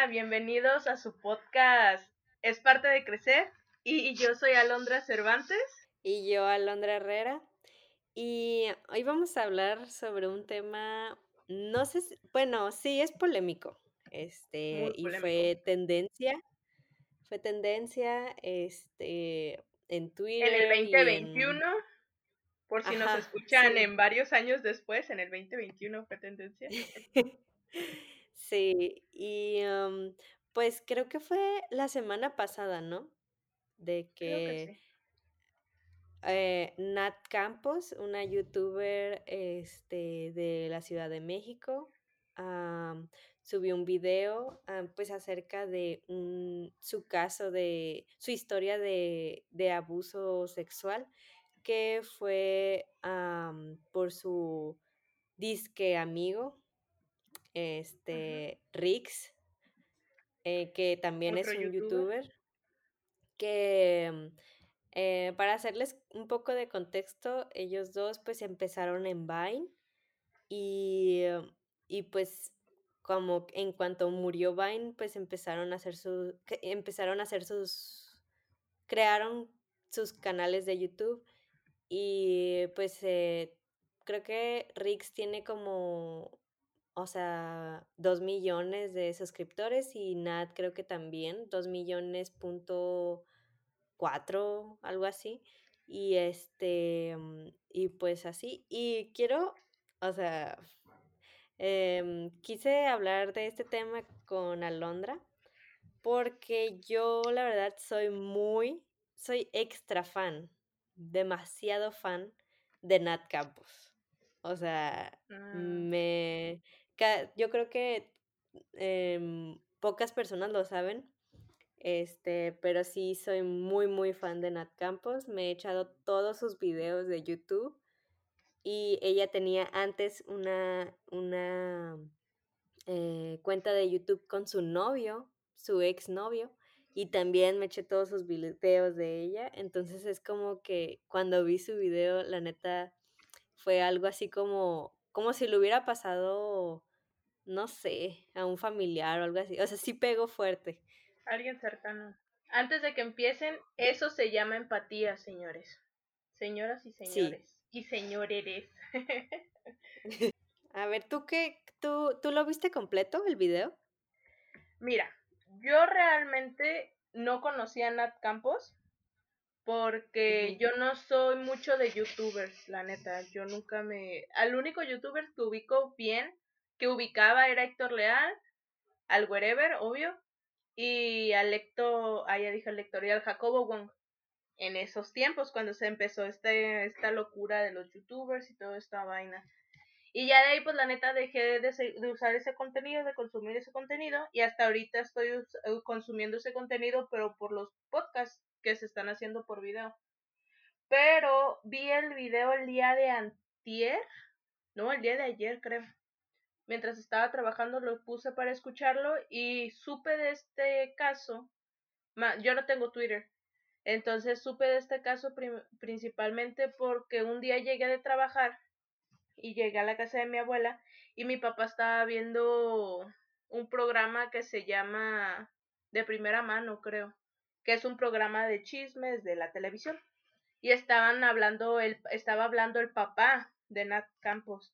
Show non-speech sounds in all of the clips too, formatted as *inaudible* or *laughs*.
Hola, bienvenidos a su podcast. Es parte de crecer y yo soy Alondra Cervantes. Y yo, Alondra Herrera. Y hoy vamos a hablar sobre un tema, no sé si, bueno, sí es polémico. Este, Muy y fue tendencia, fue tendencia, este, en En Twitter el y 2021, en... por si nos escuchan sí. en varios años después, en el 2021 fue tendencia. *laughs* *laughs* Sí, y um, pues creo que fue la semana pasada, ¿no? De Creo que que sí. eh, Nat Campos, una youtuber este, de la Ciudad de México, am, subió un video am, pues acerca de un- su caso de su historia de, de abuso sexual que fue am, por su disque amigo, Este Rix, eh, que también es un youtuber. youtuber, que mm, Eh, para hacerles un poco de contexto, ellos dos pues empezaron en Vine y, eh, y pues como en cuanto murió Vine, pues empezaron a hacer su, que- empezaron a hacer sus, crearon sus canales de YouTube y pues eh, creo que Rix tiene como, o sea, dos millones de suscriptores y Nat creo que también, dos millones punto 4, algo así. Y este, mm, y pues así. Y quiero, o sea, em, quise hablar de este tema con Alondra porque yo la verdad soy muy, soy extra fan, demasiado fan de Nat Campos. O sea, Mm, me, yo creo que em, pocas personas lo saben, este, pero sí soy muy, muy fan de Nat Campos. Me he echado todos sus videos de YouTube y ella tenía antes una, una eh, cuenta de YouTube con su novio, su exnovio, y también me eché todos sus videos de ella. Entonces es como que cuando vi su video, la neta, fue algo así como, como si le hubiera pasado, no sé, a un familiar o algo así. O sea, sí pegó fuerte. alguien cercano. Antes de que empiecen, eso se llama empatía, señores. Señoras y Sí. señores. Y señoreres. *laughs* A ver, ¿tú qué? ¿Tú, tú lo viste completo el video? Mira, yo realmente no conocía a Nat Campos porque yo no soy mucho de youtubers, la neta. Yo nunca me... Al único youtuber que ubico bien, que ubicaba era Héctor Leal, al Wherever, obvio, y al Lector, ah, ya dije al Lector, y al Jacobo Wong. En esos tiempos, cuando se empezó este, esta locura de los youtubers y toda esta vaina. Y ya de ahí, pues la neta, dejé de, de, usar ese contenido, de consumir ese contenido, y hasta ahorita estoy eh, consumiendo ese contenido, pero por los podcasts que se están haciendo por video. Pero vi el video el día de antier, no, el día de ayer creo. Mientras estaba trabajando lo puse para escucharlo y supe de este caso. Yo no tengo Twitter, entonces supe de este caso principalmente porque un día llegué de trabajar y llegué a la casa de mi abuela y mi papá estaba viendo un programa que se llama De primera mano, creo, que es un programa de chismes de la televisión. Y estaban hablando, el, estaba hablando el papá de Nat Campos.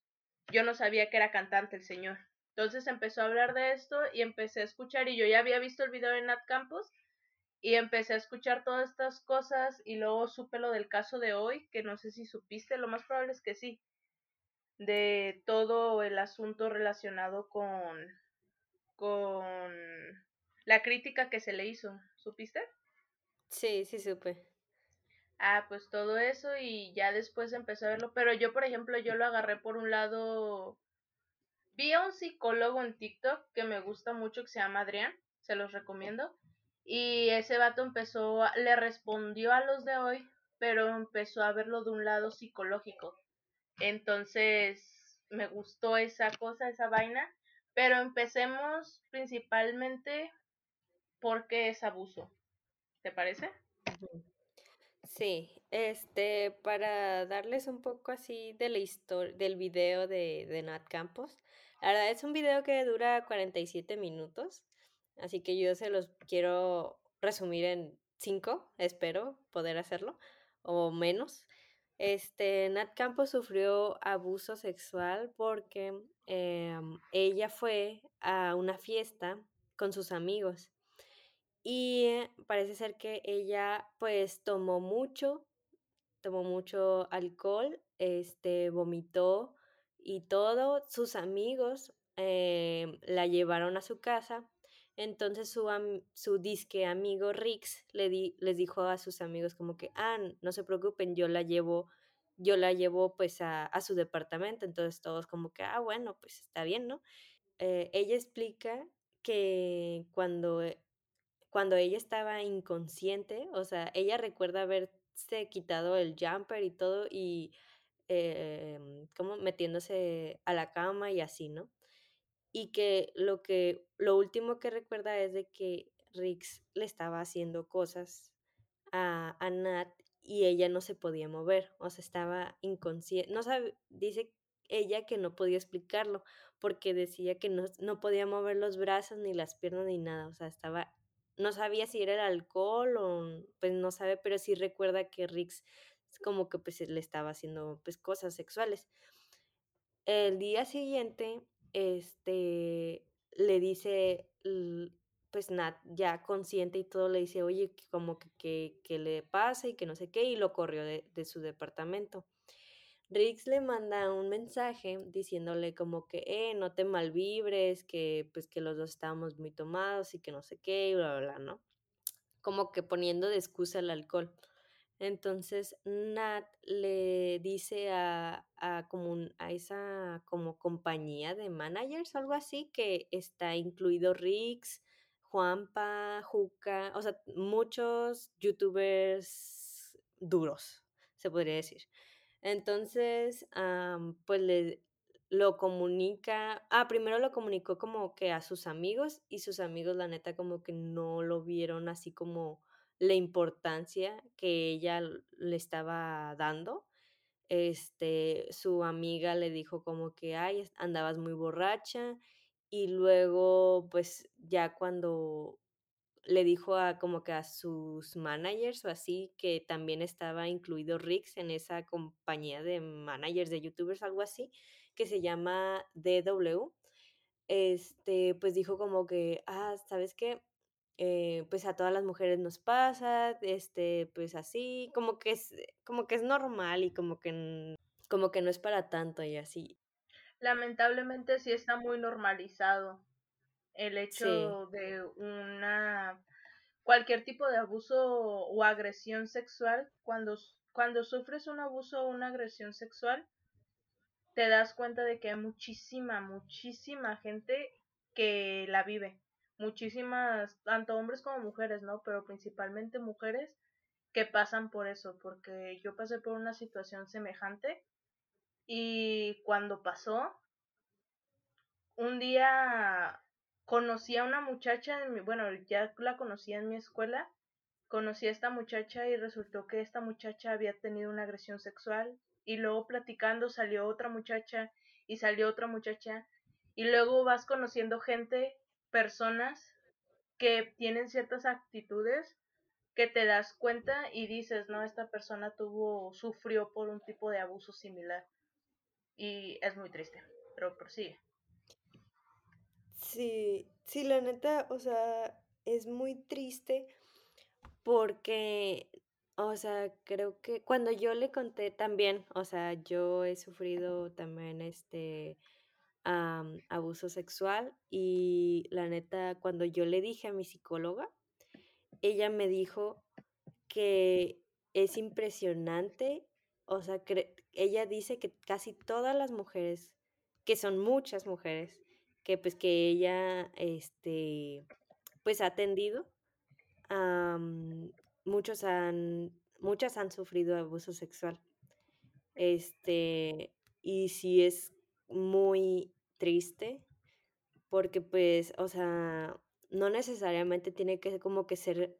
Yo no sabía que era cantante el señor. Entonces empezó a hablar de esto y empecé a escuchar y yo ya había visto el video de Nat Campos y empecé a escuchar todas estas cosas y luego supe lo del caso de hoy, que no sé si supiste, lo más probable es que sí, de todo el asunto relacionado con, con la crítica que se le hizo. ¿Supiste? Sí, sí supe. Ah, pues todo eso y ya después empecé a verlo. Pero yo, por ejemplo, yo lo agarré por un lado. Vi a un psicólogo en TikTok que me gusta mucho, que se llama Adrián, se los recomiendo. Y ese vato empezó, a, le respondió a los de hoy, pero empezó a verlo de un lado psicológico. Entonces, me gustó esa cosa, esa vaina. Pero empecemos principalmente porque es abuso. ¿Te parece? Sí, este, para darles un poco así de la del video de, de Nat Campos. La verdad es un video que dura 47 minutos Así que yo se los quiero resumir en cinco, espero poder hacerlo, o menos. Este, Nat Campos sufrió abuso sexual porque em, ella fue a una fiesta con sus amigos y parece ser que ella pues tomó mucho, tomó mucho alcohol, este, vomitó y todo. Sus amigos em, la llevaron a su casa. Entonces su, su disque amigo Rix le di, les dijo a sus amigos como que, ah, no se preocupen, yo la llevo, yo la llevo pues a, a su departamento. Entonces todos como que, ah, bueno, pues está bien, ¿no? Eh, ella explica que cuando, cuando ella estaba inconsciente, o sea, ella recuerda haberse quitado el jumper y todo y em, como metiéndose a la cama y así, ¿no? Y que lo que, lo último que recuerda es de que Rix le estaba haciendo cosas a, a Nat y ella no se podía mover, o sea, estaba inconsciente, no sabe, dice ella que no podía explicarlo, porque decía que no, no podía mover los brazos ni las piernas ni nada, o sea, estaba, no sabía si era el alcohol o, pues no sabe, pero sí recuerda que Rix como que pues le estaba haciendo pues cosas sexuales. El día siguiente, este, le dice, pues Nat, ya consciente y todo, le dice, oye, como que, que, le pasa y que no sé qué, y lo corrió de, de su departamento. Rix le manda un mensaje diciéndole como que, eh, no te malvibres, que pues que los dos estábamos muy tomados y que no sé qué, y bla, bla, bla, ¿no? Como que poniendo de excusa el alcohol. Entonces Nat le dice a, a, como a esa como compañía de managers algo así que está incluido Rix, Juanpa, Juca, o sea, muchos youtubers duros, se podría decir. Entonces, pues le lo comunica, ah, primero lo comunicó como que a sus amigos y sus amigos la neta como que no lo vieron así como la importancia que ella le estaba dando. Este, su amiga le dijo como que, ay, andabas muy borracha y luego pues ya cuando le dijo a como que a sus managers o así que también estaba incluido Rix en esa compañía de managers de youtubers, algo así, que se llama DW. Este, pues dijo como que, ah, ¿sabes qué? Eh, pues a todas las mujeres nos pasa, este, pues así, como que es, como que es normal y como que, como que no es para tanto y así. Lamentablemente sí está muy normalizado el hecho de una cualquier tipo de abuso o agresión sexual cuando cuando sufres un abuso o una agresión sexual te das cuenta de que hay muchísima muchísima gente que la vive. Muchísimas tanto hombres como mujeres no pero principalmente mujeres que pasan por eso porque yo pasé por una situación semejante y cuando pasó un día conocí a una muchacha, bueno, ya la conocía en mi escuela, conocí a esta muchacha y resultó que esta muchacha había tenido una agresión sexual y luego platicando salió otra muchacha y salió otra muchacha y luego vas conociendo gente, personas que tienen ciertas actitudes que te das cuenta y dices, no, esta persona tuvo, sufrió por un tipo de abuso similar. Y es muy triste, pero prosigue. Sí, sí, la neta, o sea, es muy triste porque, o sea, creo que cuando yo le conté también, o sea, yo he sufrido también este abuso sexual y la neta, cuando yo le dije a mi psicóloga, ella me dijo que es impresionante, o sea, ella dice que casi todas las mujeres, que son muchas mujeres, que pues que ella, este, pues ha atendido. muchos han, muchas han sufrido abuso sexual. Este, y sí es muy triste porque pues, o sea, no necesariamente tiene que como que ser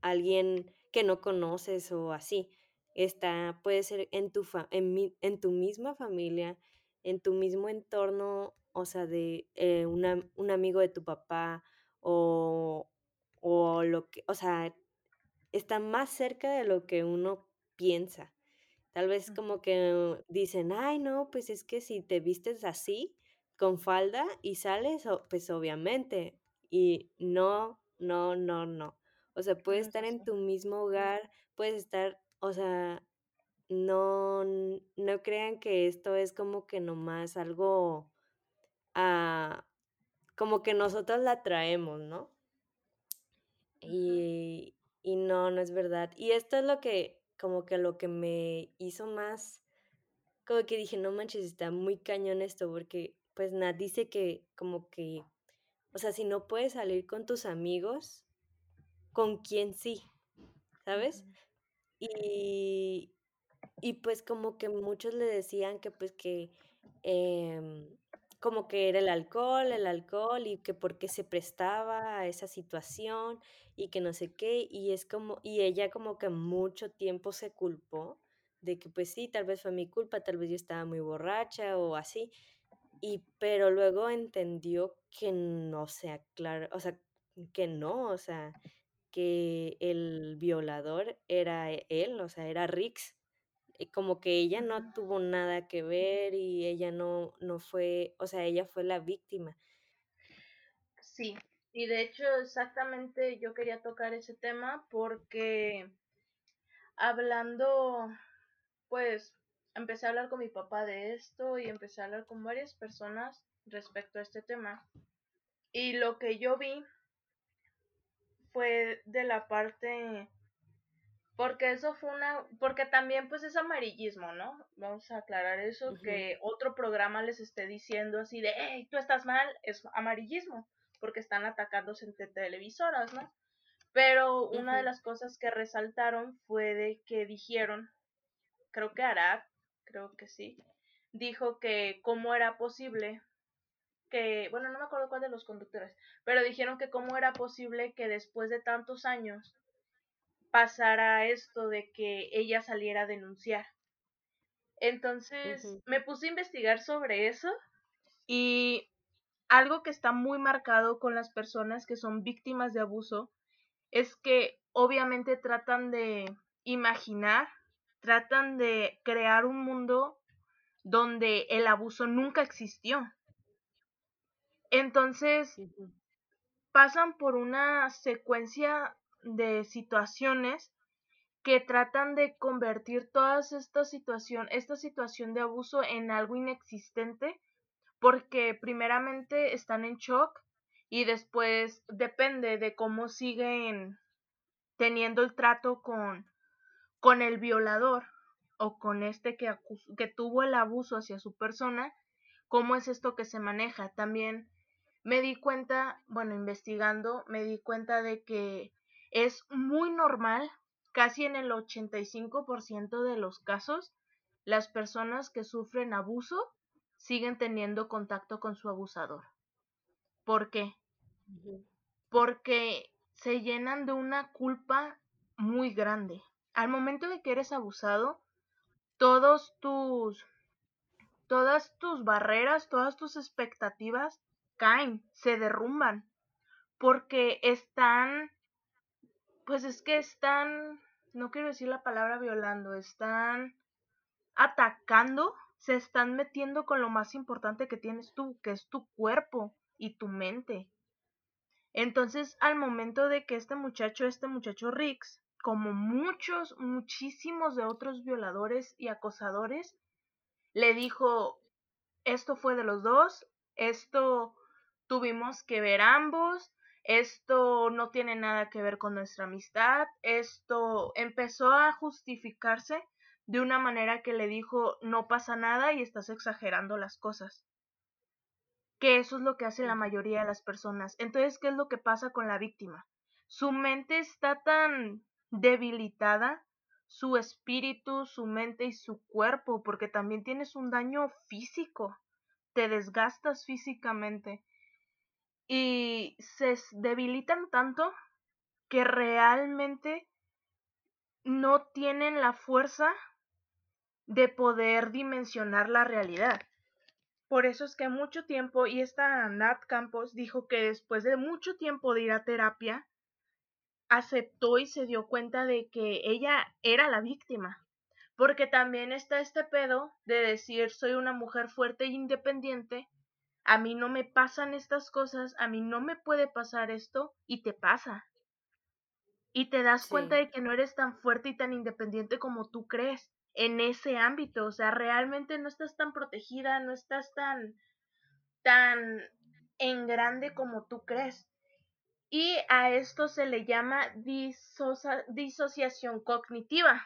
alguien que no conoces o así. Está, puede ser en tu, en, en tu misma familia, en tu mismo entorno o sea, de eh, un amigo de tu papá o, o lo que, o sea, está más cerca de lo que uno piensa. Tal vez como que dicen, ay, no, pues es que si te vistes así, con falda y sales, pues obviamente. Y no, no, no, no. O sea, puedes estar en tu mismo hogar, puedes estar, o sea, no, no crean que esto es como que nomás algo, ah, como que nosotros la traemos, ¿no? Y, y no, no es verdad. Y esto es lo que, como que lo que me hizo más, como que dije, no manches, está muy cañón esto, porque pues Nat dice que como que, o sea, si no puedes salir con tus amigos, ¿con quién sí? ¿Sabes? Y, y pues como que muchos le decían que pues que em, como que era el alcohol, el alcohol y que por qué se prestaba a esa situación y que no sé qué y es como y ella como que mucho tiempo se culpó de que pues sí, tal vez fue mi culpa, tal vez yo estaba muy borracha o así y pero luego entendió que no sea claro, o sea, que no, o sea, que el violador era él, o sea, era Rix como que ella no tuvo nada que ver y ella no, no fue, o sea, ella fue la víctima. Sí, y de hecho exactamente yo quería tocar ese tema porque hablando, pues empecé a hablar con mi papá de esto y empecé a hablar con varias personas respecto a este tema. Y lo que yo vi fue de la parte porque eso fue una, porque también pues es amarillismo, ¿no? Vamos a aclarar eso, que otro programa les esté diciendo así de, hey, tú estás mal, es amarillismo, porque están atacándose entre televisoras, ¿no? Pero una de las cosas que resaltaron fue de que dijeron, creo que Arad, creo que sí, dijo que cómo era posible que, bueno, no me acuerdo cuál de los conductores, pero dijeron que cómo era posible que después de tantos años pasara esto de que ella saliera a denunciar. Entonces me puse a investigar sobre eso y algo que está muy marcado con las personas que son víctimas de abuso es que obviamente tratan de imaginar, tratan de crear un mundo donde el abuso nunca existió. Entonces pasan por una secuencia de situaciones que tratan de convertir toda esta situación, esta situación de abuso en algo inexistente, porque primeramente están en shock y después depende de cómo siguen teniendo el trato con, con el violador o con este que, que tuvo el abuso hacia su persona, cómo es esto que se maneja. También me di cuenta, bueno, investigando, me di cuenta de que es muy normal, casi en el 85% de los casos, las personas que sufren abuso siguen teniendo contacto con su abusador. ¿Por qué? Porque se llenan de una culpa muy grande. Al momento de que eres abusado, todos tus todas tus barreras, todas tus expectativas caen, se derrumban, porque están pues es que están, no quiero decir la palabra violando, están atacando, se están metiendo con lo más importante que tienes tú, que es tu cuerpo y tu mente. Entonces, al momento de que este muchacho, este muchacho Rix, como muchos, muchísimos de otros violadores y acosadores, le dijo, esto fue de los dos, esto tuvimos que ver ambos, esto no tiene nada que ver con nuestra amistad, esto empezó a justificarse de una manera que le dijo no pasa nada y estás exagerando las cosas. Que eso es lo que hace la mayoría de las personas. Entonces, ¿qué es lo que pasa con la víctima? Su mente está tan debilitada, su espíritu, su mente y su cuerpo, porque también tienes un daño físico, te desgastas físicamente y se debilitan tanto que realmente no tienen la fuerza de poder dimensionar la realidad. por eso es que mucho tiempo, y esta Nat Campos dijo que después de mucho tiempo de ir a terapia, aceptó y se dio cuenta de que ella era la víctima. Porque también está este pedo de decir soy una mujer fuerte e independiente, a mí no me pasan estas cosas, a mí no me puede pasar esto y te pasa. Y te das cuenta de que no eres tan fuerte y tan independiente como tú crees en ese ámbito, o sea, realmente no estás tan protegida, no estás tan tan en grande como tú crees. Y a esto se le llama disociación cognitiva.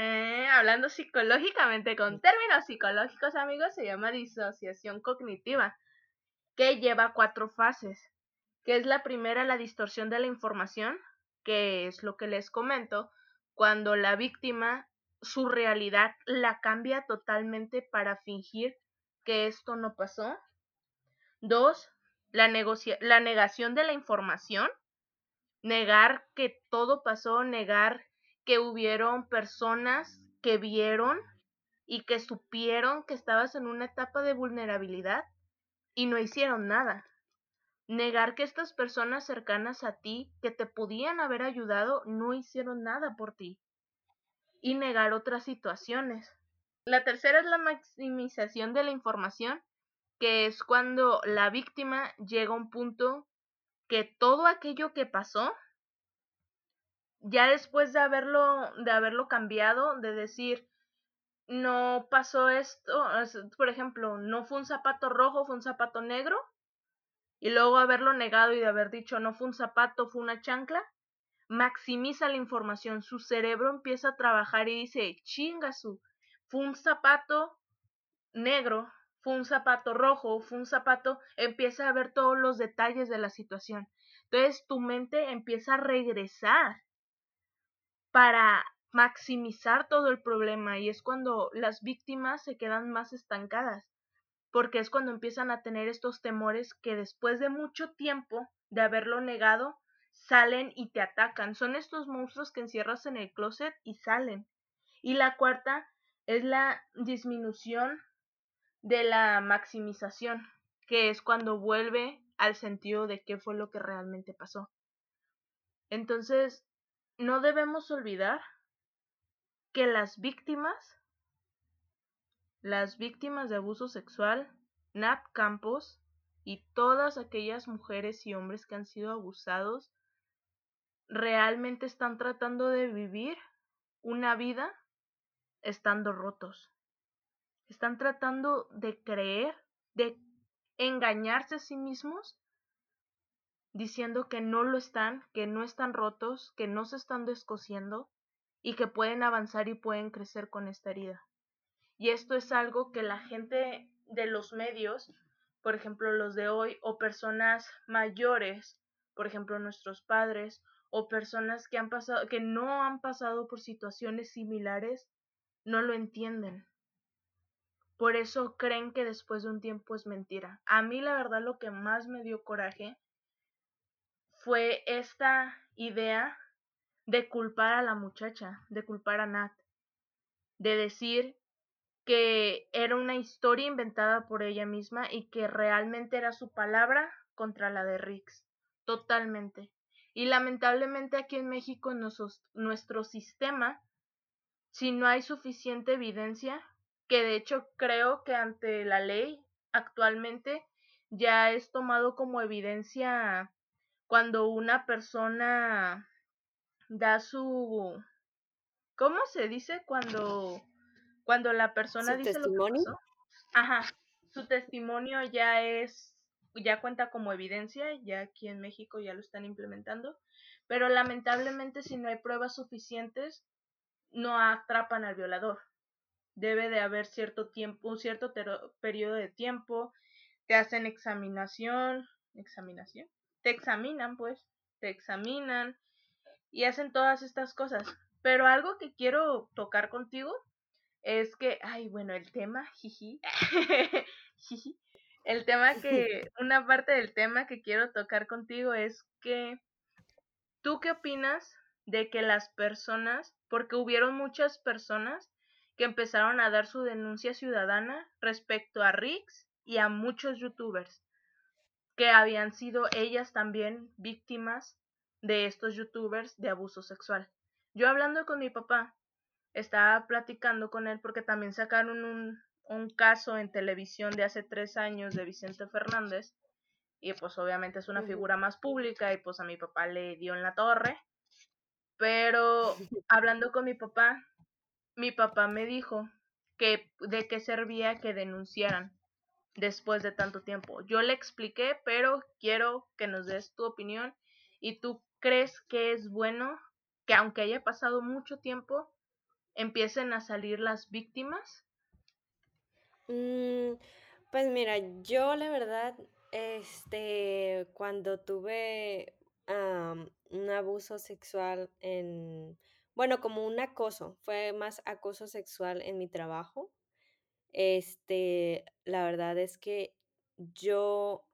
Eh, hablando psicológicamente, con términos psicológicos, amigos, se llama disociación cognitiva, que lleva cuatro fases, que es la primera, la distorsión de la información, que es lo que les comento, cuando la víctima su realidad la cambia totalmente para fingir que esto no pasó. Dos, la, la negación de la información, negar que todo pasó, negar que hubieron personas que vieron y que supieron que estabas en una etapa de vulnerabilidad y no hicieron nada. Negar que estas personas cercanas a ti que te podían haber ayudado no hicieron nada por ti. Y negar otras situaciones. La tercera es la maximización de la información, que es cuando la víctima llega a un punto que todo aquello que pasó ya después de haberlo, de haberlo cambiado, de decir, no pasó esto, por ejemplo, no fue un zapato rojo, fue un zapato negro, y luego haberlo negado y de haber dicho, no fue un zapato, fue una chancla, maximiza la información, su cerebro empieza a trabajar y dice, chingasu, fue un zapato negro, fue un zapato rojo, fue un zapato, empieza a ver todos los detalles de la situación. Entonces tu mente empieza a regresar para maximizar todo el problema y es cuando las víctimas se quedan más estancadas, porque es cuando empiezan a tener estos temores que después de mucho tiempo de haberlo negado, salen y te atacan. Son estos monstruos que encierras en el closet y salen. Y la cuarta es la disminución de la maximización, que es cuando vuelve al sentido de qué fue lo que realmente pasó. Entonces, no debemos olvidar que las víctimas, las víctimas de abuso sexual, Nat Campos y todas aquellas mujeres y hombres que han sido abusados, realmente están tratando de vivir una vida estando rotos. Están tratando de creer, de engañarse a sí mismos diciendo que no lo están, que no están rotos, que no se están descosiendo y que pueden avanzar y pueden crecer con esta herida. Y esto es algo que la gente de los medios, por ejemplo los de hoy, o personas mayores, por ejemplo nuestros padres, o personas que han pasado, que no han pasado por situaciones similares, no lo entienden. Por eso creen que después de un tiempo es mentira. A mí la verdad lo que más me dio coraje fue esta idea de culpar a la muchacha, de culpar a Nat, de decir que era una historia inventada por ella misma y que realmente era su palabra contra la de Rix, totalmente. Y lamentablemente aquí en México nuestro sistema, si no hay suficiente evidencia, que de hecho creo que ante la ley actualmente ya es tomado como evidencia cuando una persona da su ¿cómo se dice cuando cuando la persona dice testimonio? lo que Ajá, su testimonio ya es ya cuenta como evidencia, ya aquí en México ya lo están implementando, pero lamentablemente si no hay pruebas suficientes no atrapan al violador. Debe de haber cierto tiempo, un cierto periodo de tiempo, te hacen examinación, examinación, te examinan, pues, te examinan y hacen todas estas cosas. Pero algo que quiero tocar contigo es que, ay, bueno, el tema, jiji, *laughs* el tema que, *laughs* una parte del tema que quiero tocar contigo es que, ¿tú qué opinas de que las personas, porque hubieron muchas personas que empezaron a dar su denuncia ciudadana respecto a Rix y a muchos youtubers que habían sido ellas también víctimas de estos youtubers de abuso sexual. Yo hablando con mi papá, estaba platicando con él porque también sacaron un, un caso en televisión de hace tres años de Vicente Fernández y pues obviamente es una figura más pública y pues a mi papá le dio en la torre. Pero *laughs* hablando con mi papá, mi papá me dijo que de qué servía que denunciaran después de tanto tiempo. Yo le expliqué, pero quiero que nos des tu opinión y tú crees que es bueno que aunque haya pasado mucho tiempo, empiecen a salir las víctimas? Mm, pues mira, yo la verdad, este, cuando tuve un abuso sexual en, bueno, como un acoso, fue más acoso sexual en mi trabajo. Este, la verdad es que yo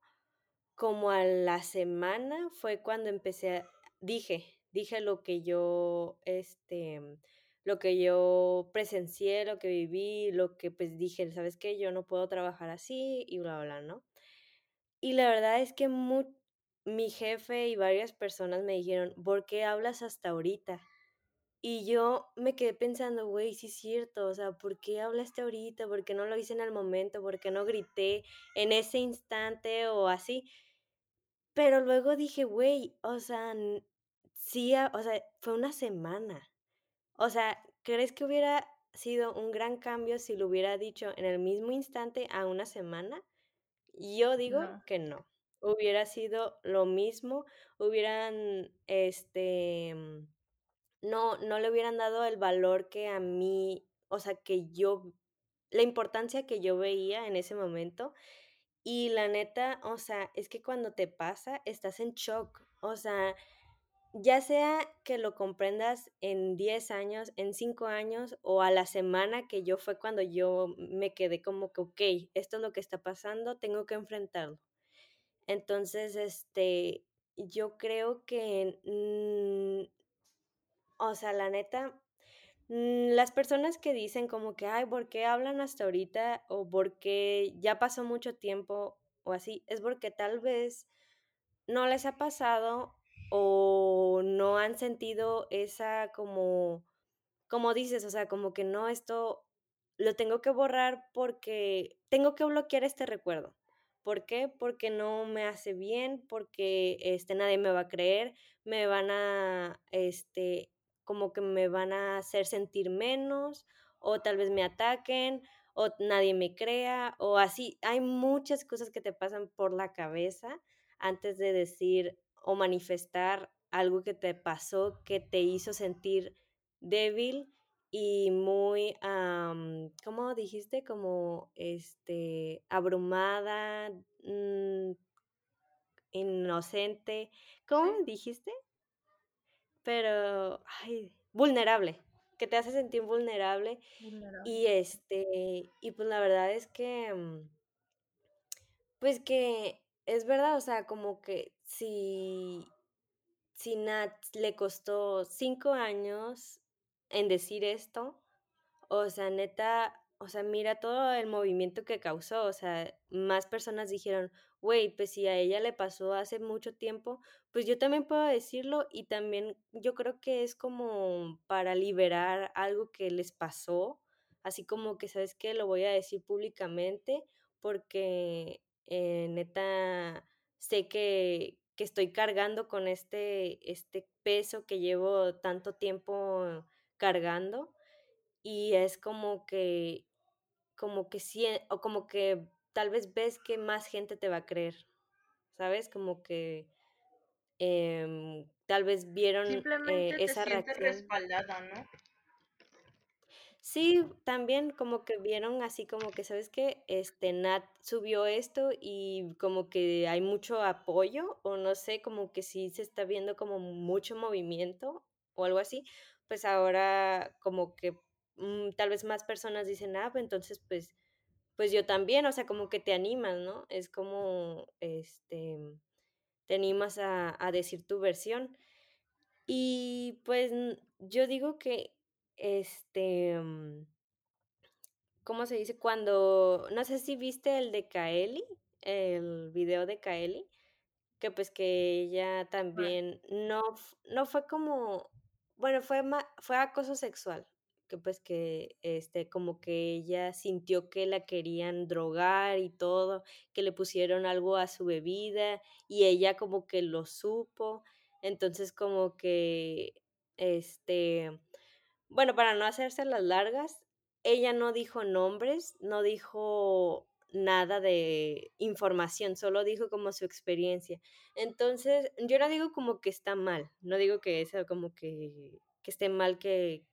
como a la semana fue cuando empecé a, dije, dije lo que yo, este, lo que yo presencié, lo que viví, lo que pues dije, ¿sabes qué? Yo no puedo trabajar así y bla, bla, ¿no? Y la verdad es que mi jefe y varias personas me dijeron, ¿por qué hablas hasta ahorita? Y yo me quedé pensando, güey, sí es cierto, o sea, ¿por qué hablaste ahorita? ¿Por qué no lo hice en el momento? ¿Por qué no grité en ese instante o así? Pero luego dije, güey, o sea, sí, o sea, fue una semana. O sea, ¿crees que hubiera sido un gran cambio si lo hubiera dicho en el mismo instante a una semana? Yo digo que no. Hubiera sido lo mismo, hubieran, este, no, no le hubieran dado el valor que a mí, o sea, que yo, la importancia que yo veía en ese momento. Y la neta, o sea, es que cuando te pasa, estás en shock. O sea, ya sea que lo comprendas en 10 años, en 5 años o a la semana que yo fue cuando yo me quedé como que, ok, esto es lo que está pasando, tengo que enfrentarlo. Entonces, este, yo creo que, mm, o sea, la neta, mm, las personas que dicen como que, ay, ¿por qué hablan hasta ahorita? O porque ya pasó mucho tiempo o así, es porque tal vez no les ha pasado o no han sentido esa como, como dices, o sea, como que no, esto lo tengo que borrar porque tengo que bloquear este recuerdo. ¿Por qué? Porque no me hace bien, porque este, nadie me va a creer, me van a, este, como que me van a hacer sentir menos, o tal vez me ataquen, o nadie me crea, o así. Hay muchas cosas que te pasan por la cabeza antes de decir o manifestar algo que te pasó, que te hizo sentir débil y muy, ¿cómo dijiste? Como, este, abrumada, mm, inocente, ¿cómo dijiste? Pero, ay, vulnerable, que te hace sentir vulnerable. Y este, y pues la verdad es que, mm, pues que es verdad, o sea, como que si, si Nat le costó cinco años en decir esto, o sea, neta, o sea, mira todo el movimiento que causó, o sea, más personas dijeron, güey, pues si a ella le pasó hace mucho tiempo, pues yo también puedo decirlo y también yo creo que es como para liberar algo que les pasó, así como que, ¿sabes qué? Lo voy a decir públicamente porque eh, neta sé que, que estoy cargando con este, este peso que llevo tanto tiempo cargando y es como que, como que sí, o como que tal vez ves que más gente te va a creer, ¿sabes? Como que em, tal vez vieron Simplemente eh, esa sientes respaldada, ¿no? Sí, también como que vieron así como que, ¿sabes qué? Este, Nat subió esto y como que hay mucho apoyo o no sé, como que sí se está viendo como mucho movimiento o algo así, pues ahora como que mm, tal vez más personas dicen, ah, pues entonces pues, pues yo también, o sea, como que te animas, ¿no? Es como, este, te animas a, a decir tu versión. Y pues yo digo que este, ¿cómo se dice? Cuando, no sé si viste el de Kaeli, el video de Kaeli, que pues que ella también no no fue como, bueno, fue ma fue acoso sexual, que pues que, este, como que ella sintió que la querían drogar y todo, que le pusieron algo a su bebida y ella como que lo supo. Entonces como que, este, bueno, para no hacérselas largas, ella no dijo nombres, no dijo nada de información, solo dijo como su experiencia. Entonces, yo no digo como que está mal, no digo que eso como que que esté mal que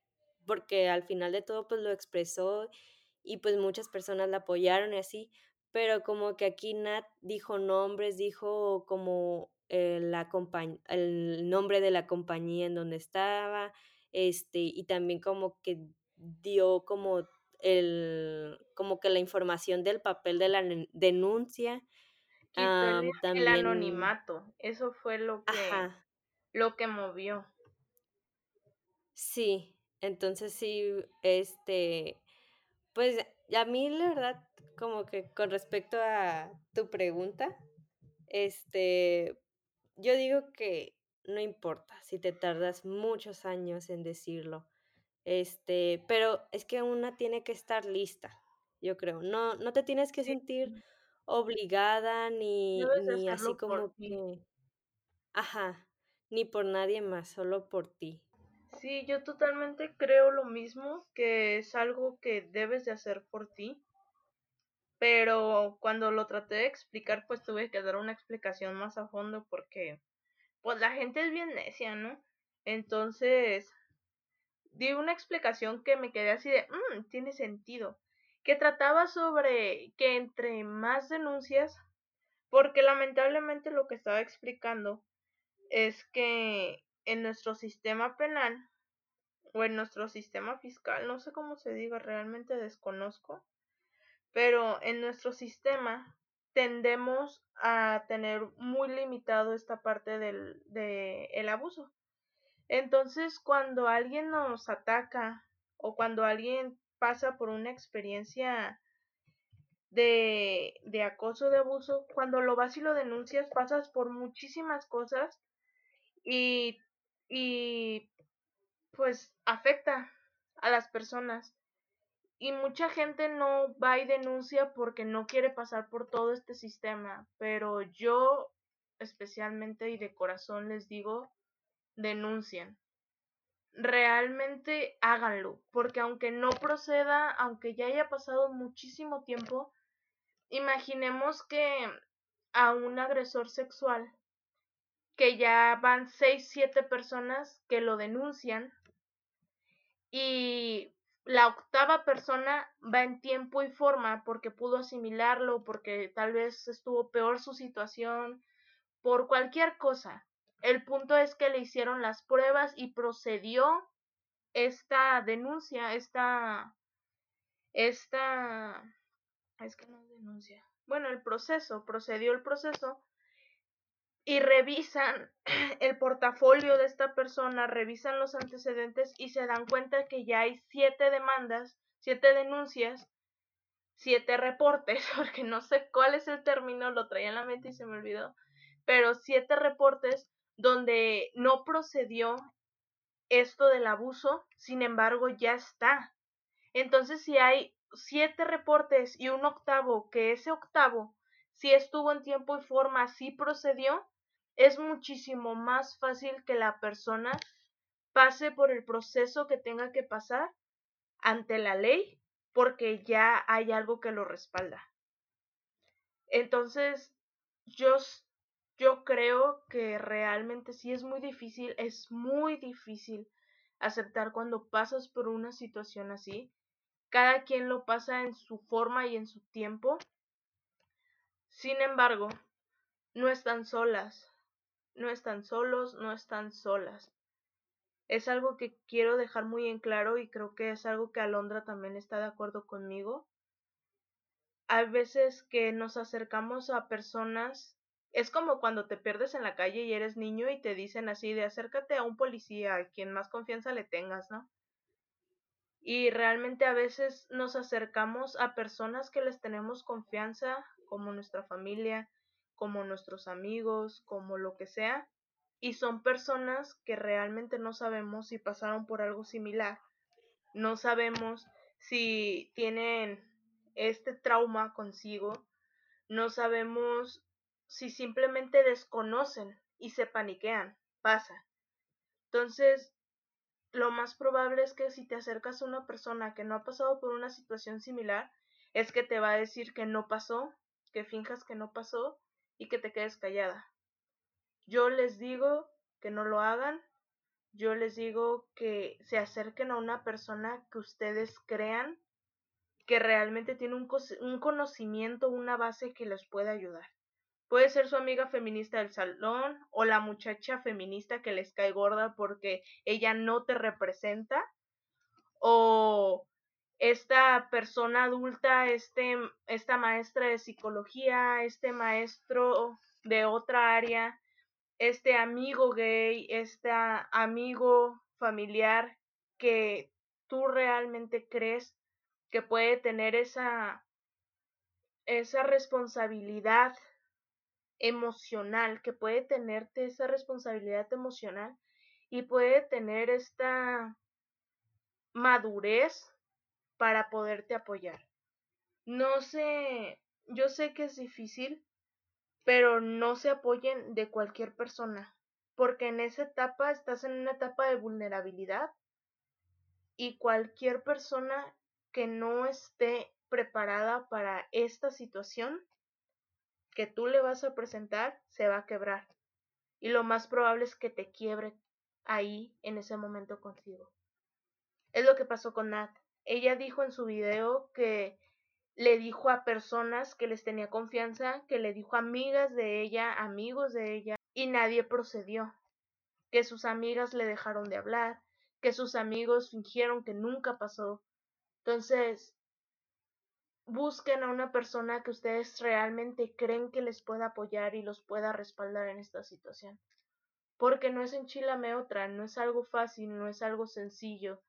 porque al final de todo, pues, lo expresó y, pues, muchas personas la apoyaron y así, pero como que aquí Nat dijo nombres, dijo como, la compañ el nombre de la compañía en donde estaba, este, y también como que dio como el como que la información del papel de la denuncia, Quitó el am, el también anonimato, eso fue lo que Ajá. lo que movió. Sí, entonces sí, este, pues, a mí la verdad, como que con respecto a tu pregunta, este, yo digo que no importa si te tardas muchos años en decirlo, este, pero es que una tiene que estar lista, yo creo. No no te tienes que sentir obligada ni ni así como que ajá, ni por nadie más, solo por ti. Sí, yo totalmente creo lo mismo, que es algo que debes de hacer por ti. Pero cuando lo traté de explicar, pues tuve que dar una explicación más a fondo porque, pues la gente es bien necia, ¿no? Entonces, di una explicación que me quedé así de, mm, tiene sentido. Que trataba sobre que entre más denuncias, porque lamentablemente lo que estaba explicando es que en nuestro sistema penal o en nuestro sistema fiscal, no sé cómo se diga, realmente desconozco, pero en nuestro sistema tendemos a tener muy limitado esta parte del de abuso. Entonces, cuando alguien nos ataca o cuando alguien pasa por una experiencia de de acoso, de abuso, cuando lo vas y lo denuncias, pasas por muchísimas cosas y y pues afecta a las personas. Y mucha gente no va y denuncia porque no quiere pasar por todo este sistema, pero yo especialmente y de corazón les digo, denuncien. Realmente háganlo, porque aunque no proceda, aunque ya haya pasado muchísimo tiempo, imaginemos que a un agresor sexual, que ya van 6, 7 personas que lo denuncian y la octava persona va en tiempo y forma porque pudo asimilarlo, porque tal vez estuvo peor su situación, por cualquier cosa. El punto es que le hicieron las pruebas y procedió esta denuncia, esta esta es que no es denuncia. Bueno, el proceso, procedió el proceso y revisan *clears throat* el portafolio de esta persona, revisan los antecedentes y se dan cuenta que ya hay siete demandas, siete denuncias, siete reportes, *laughs* porque no sé cuál es el término, lo traía en la mente y se me olvidó, pero siete reportes donde no procedió esto del abuso, sin embargo ya está. Entonces, si hay siete reportes y un octavo, que ese octavo sí estuvo en tiempo y forma, sí procedió, es muchísimo más fácil que la persona pase por el proceso que tenga que pasar ante la ley, porque ya hay algo que lo respalda. Entonces, yo yo creo que realmente sí es muy difícil, es muy difícil aceptar cuando pasas por una situación así. Cada quien lo pasa en su forma y en su tiempo. Sin embargo, no están solas, no están solos, no están solas. Es algo que quiero dejar muy en claro y creo que es algo que Alondra también está de acuerdo conmigo. Hay veces que nos acercamos a personas, es como cuando te pierdes en la calle y eres niño y te dicen así de acércate a un policía, a quien más confianza le tengas, ¿no? Y realmente a veces nos acercamos a personas que les tenemos confianza, como nuestra familia, como nuestros amigos, como lo que sea, y son personas que realmente no sabemos si pasaron por algo similar, no sabemos si tienen este trauma consigo, no sabemos si simplemente desconocen y se paniquean, pasa. Entonces, lo más probable es que si te acercas a una persona que no ha pasado por una situación similar, es que te va a decir que no pasó, que finjas que no pasó y que te quedes callada. Yo les digo que no lo hagan, yo les digo que se acerquen a una persona que ustedes crean que realmente tiene un, conocimiento, una base que les puede ayudar. Puede ser su amiga feminista del salón o la muchacha feminista que les cae gorda porque ella no te representa o esta persona adulta, este, esta maestra de psicología, este maestro de otra área, este amigo gay, este amigo familiar que tú realmente crees que puede tener esa, esa responsabilidad emocional, que puede tenerte esa responsabilidad emocional y puede tener esta madurez para poderte apoyar. No sé, yo sé que es difícil, pero no se apoyen de cualquier persona, porque en esa etapa estás en una etapa de vulnerabilidad y cualquier persona que no esté preparada para esta situación que tú le vas a presentar se va a quebrar. Y lo más probable es que te quiebre ahí en ese momento contigo. Es lo que pasó con Nat. Ella dijo en su video que le dijo a personas que les tenía confianza, que le dijo a amigas de ella, amigos de ella, y nadie procedió. Que sus amigas le dejaron de hablar, que sus amigos fingieron que nunca pasó. Entonces, busquen a una persona que ustedes realmente creen que les pueda apoyar y los pueda respaldar en esta situación. Porque no es enchilame otra, no es algo fácil, no es algo sencillo.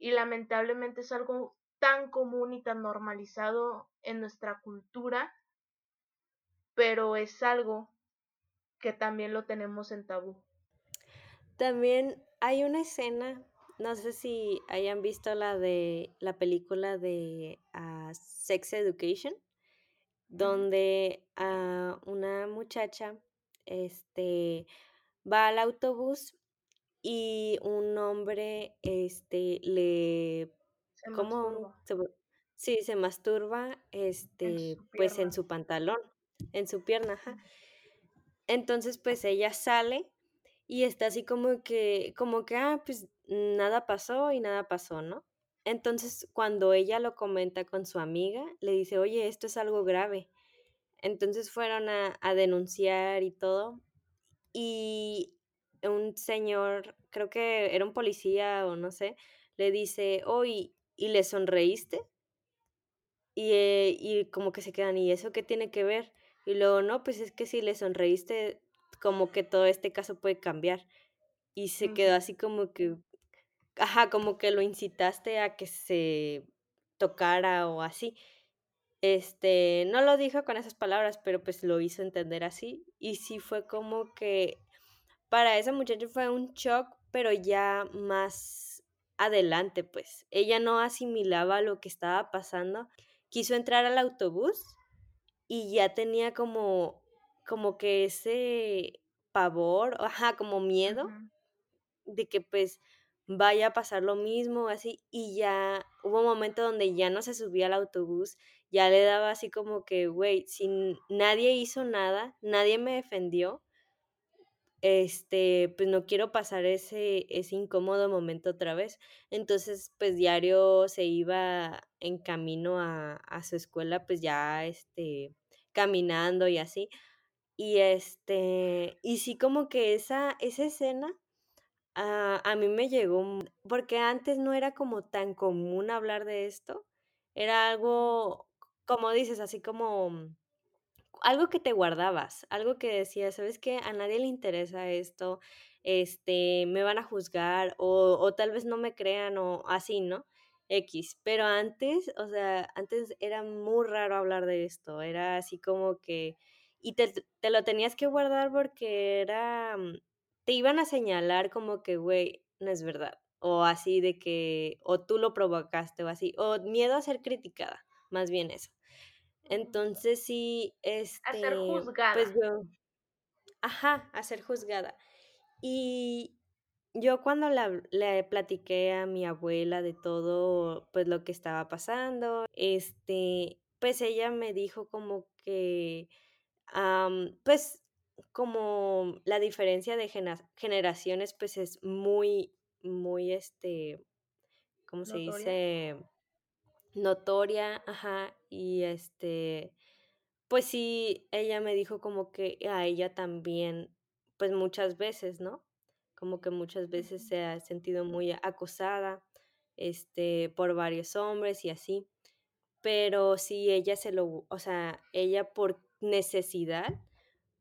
Y lamentablemente es algo tan común y tan normalizado en nuestra cultura, pero es algo que también lo tenemos en tabú. También hay una escena no sé si hayan visto la de la película de ah, Sex Education, donde a una muchacha este, va al autobús y un hombre este, le... Se ¿Cómo? sí, se masturba este, pues en su pantalón, en su pierna. Entonces, pues ella sale y está así como que, como que, ah, pues nada pasó y nada pasó, ¿no? Entonces, cuando ella lo comenta con su amiga, le dice, oye, esto es algo grave. Entonces fueron a, denunciar y todo. Y un señor, creo que era un policía o no sé, le dice, oye, ¿y le sonreíste? Y, eh, y como que se quedan, ¿y eso qué tiene que ver? Y luego, no, pues es que si le sonreíste, como que todo este caso puede cambiar. Y se quedó así como que, ajá, como que lo incitaste a que se tocara o así. Este, no lo dijo con esas palabras, pero pues lo hizo entender así. Y sí fue como que para esa muchacha fue un shock, pero ya más adelante, pues. Ella no asimilaba lo que estaba pasando. Quiso entrar al autobús y ya tenía como como que ese pavor, *laughs* ajá, como miedo de que pues vaya a pasar lo mismo, así, y ya hubo un momento donde ya no se subía al autobús, ya le daba así como que, güey, si nadie hizo nada, nadie me defendió, este, pues no quiero pasar ese, ese incómodo momento otra vez. Entonces, pues diario se iba en camino a, a su escuela, pues ya, este, caminando y así. Y este, y sí como que esa, esa escena a, a mí me llegó, porque antes no era como tan común hablar de esto, era algo, como dices, así como algo que te guardabas, algo que decías, ¿sabes qué? A nadie le interesa esto, este, me van a juzgar o, o tal vez no me crean o así, ¿no? X, pero antes, o sea, antes era muy raro hablar de esto, era así como que, y te, te lo tenías que guardar porque era, mm, te iban a señalar como que, güey, no es verdad, o así de que, o tú lo provocaste, o así, o miedo a ser criticada, más bien eso. Entonces sí, A ser este, pues juzgada. yo, ajá, a ser juzgada. Y yo cuando la le platiqué a mi abuela de todo, pues, lo que estaba pasando, este, pues, ella me dijo como que, pues, como la diferencia de generaciones, pues, es muy muy, este, ¿cómo se Notoria. dice? Notoria, ajá, y, este, pues sí, ella me dijo como que a ella también, pues, muchas veces, ¿no? Como que muchas veces se ha sentido muy acosada, este, por varios hombres y así. Pero sí, ella se lo o sea, ella por necesidad,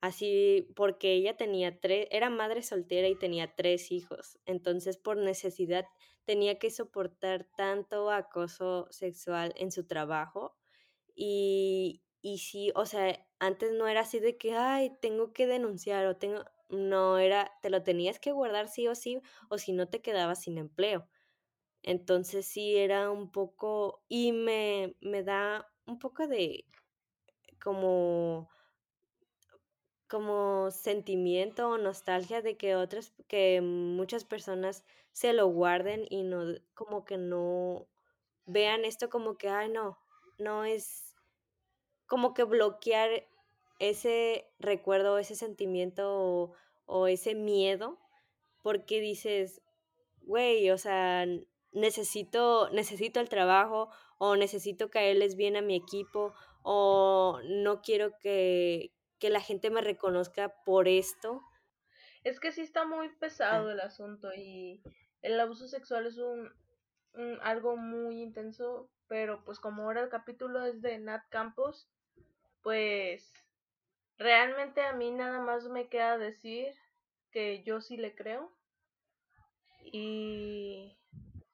así porque ella tenía tres era madre soltera y tenía 3 hijos. Entonces, por necesidad tenía que soportar tanto acoso sexual en su trabajo. Y y sí, o sea, antes no era así de que: "Ay, tengo que denunciar o tengo", no, era te lo tenías que guardar sí o sí, o si no te quedabas sin empleo. Entonces sí era un poco y me me da un poco de como como sentimiento o nostalgia de que otras que muchas personas se lo guarden y no como que no vean esto como que: "Ay, no, no es" como que bloquear ese recuerdo, ese sentimiento o o ese miedo, porque dices: "Güey, o sea, necesito necesito el trabajo, o necesito caerles bien a mi equipo, o no quiero que que la gente me reconozca por esto". Es que sí está muy Ah, pesado el asunto y el abuso sexual es un, un- algo muy intenso, pero pues como ahora el capítulo es de Nat Campos, pues realmente a mí nada más me queda decir que yo sí le creo y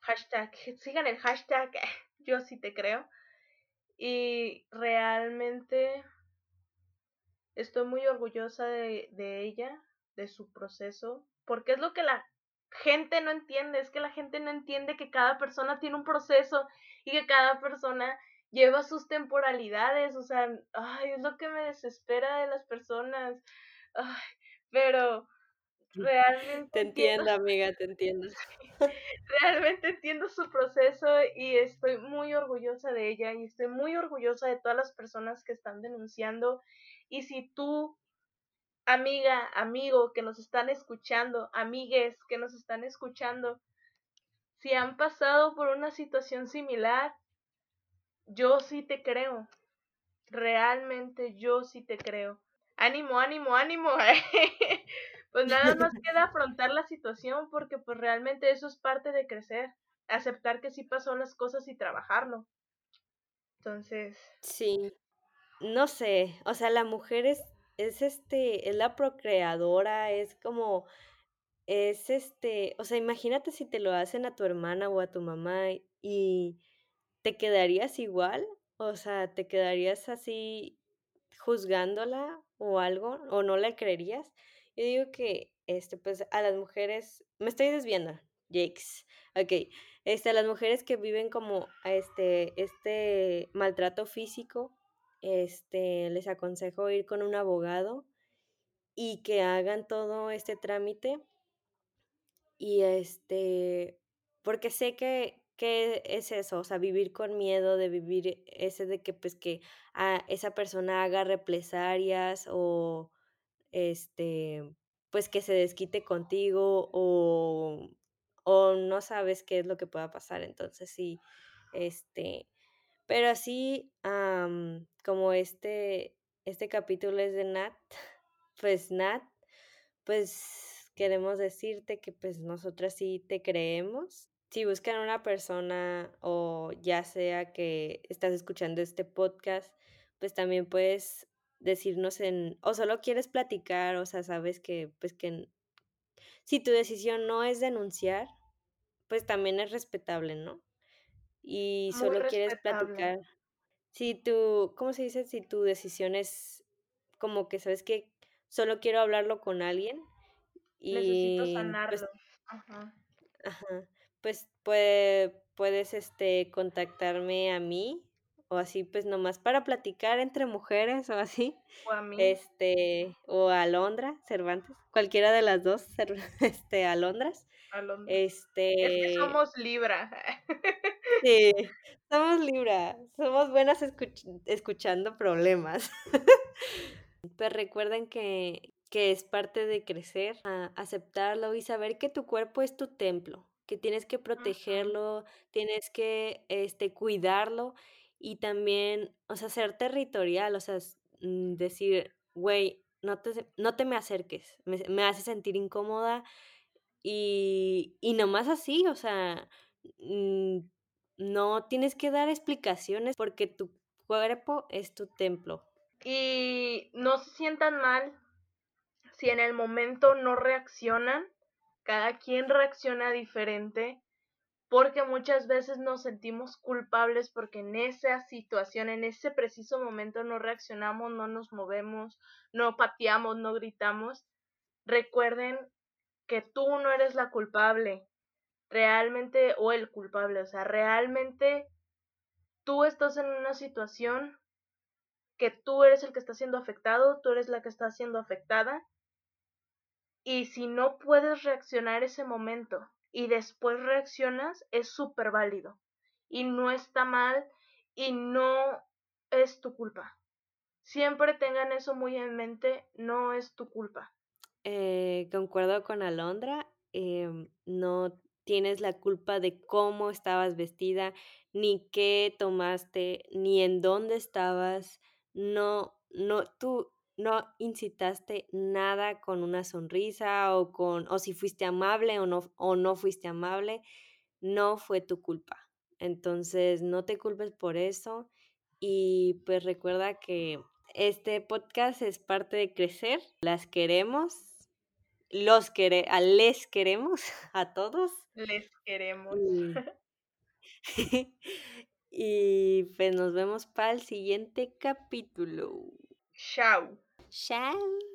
hashtag, *laughs* sigan el hashtag, *laughs* yo sí te creo y realmente Estoy muy orgullosa de, de ella, de su proceso, porque es lo que la gente no entiende, es que la gente no entiende que cada persona tiene un proceso y que cada persona lleva sus temporalidades, o sea, ay, es lo que me desespera de las personas, ay, pero realmente te entiendo, entiendo, amiga, te entiendo. *laughs* realmente entiendo su proceso y estoy muy orgullosa de ella y estoy muy orgullosa de todas las personas que están denunciando y si tú amiga, amigo que nos están escuchando, amigues que nos están escuchando, si han pasado por una situación similar, yo sí te creo, realmente yo sí te creo. Ánimo, ánimo, ánimo. *laughs* pues nada más *laughs* queda afrontar la situación porque pues realmente eso es parte de crecer, aceptar que sí pasó las cosas y trabajarlo. Entonces, Sí, no sé, o sea, la mujer es es, este, es la procreadora, es como Es, este, o sea, imagínate si te lo hacen a tu hermana o a tu mamá, y ¿te quedarías igual? O sea, ¿te quedarías así juzgándola o algo, o no la creerías? Yo digo que, este, pues, a las mujeres me estoy desviando, yakes. Okey, este, a las mujeres que viven como, este este maltrato físico, este, les aconsejo ir con un abogado y que hagan todo este trámite y, este, porque sé que que es eso, o sea, vivir con miedo de vivir ese de que, pues, que, ah, esa persona haga represalias o, este, pues, que se desquite contigo o o no sabes qué es lo que pueda pasar. Entonces sí, este, pero así, am, como este este capítulo es de Nat, *laughs* pues, Nat pues, queremos decirte que, pues, nosotras sí te creemos. Si buscan una persona, o ya sea que estás escuchando este podcast, pues, también puedes decirnos en o solo quieres platicar, o sea, sabes que, pues, que si tu decisión no es denunciar, pues, también es respetable, ¿no? Y Muy solo quieres platicar. Si tu, ¿cómo se dice? Si tu decisión es como que sabes que solo quiero hablarlo con alguien Necesito y pues sanarlo. Ajá. Ajá. Pues puede puedes, este, contactarme a mí, o así, pues, nomás para platicar entre mujeres o así, O a mí. este, o a Alondra Cervantes, cualquiera de las 2, cer *laughs* este, Alondras. Alondra. Es que Este somos Libra. *laughs* Sí, somos Libra, somos buenas escuch escuchando problemas. *laughs* Pues recuerden que que es parte de crecer, a aceptarlo y saber que tu cuerpo es tu templo, que tienes que Ujú. protegerlo, tienes que, este, cuidarlo y también, o sea, ser territorial, o sea, s mm, decir: "Güey, no te se no te me acerques, me me hace sentir incómoda", y y nomás así, o sea, mm, no tienes que dar explicaciones porque tu cuerpo es tu templo. Y no se sientan mal si en el momento no reaccionan, cada quien reacciona diferente, porque muchas veces nos sentimos culpables porque en esa situación, en ese preciso momento no reaccionamos, no nos movemos, no pateamos, no gritamos. Recuerden que tú no eres la culpable, realmente, o el culpable, o sea, realmente tú estás en una situación que tú eres el que está siendo afectado, tú eres la que está siendo afectada, y si no puedes reaccionar ese momento y después reaccionas, es súper válido y no está mal y no es tu culpa. Siempre tengan eso muy en mente, no es tu culpa. Eh, concuerdo con Alondra, em, no tienes la culpa de cómo estabas vestida, ni qué tomaste, ni en dónde estabas. No no tú no incitaste nada con una sonrisa o con o si fuiste amable o no o no fuiste amable, no fue tu culpa. Entonces, no te culpes por eso y, pues, recuerda que este podcast es parte de crecer. Las queremos, los quere a les queremos *laughs* a todos. Les queremos. Y *laughs* *laughs* y, pues, nos vemos para el siguiente capítulo. Chao. Chao.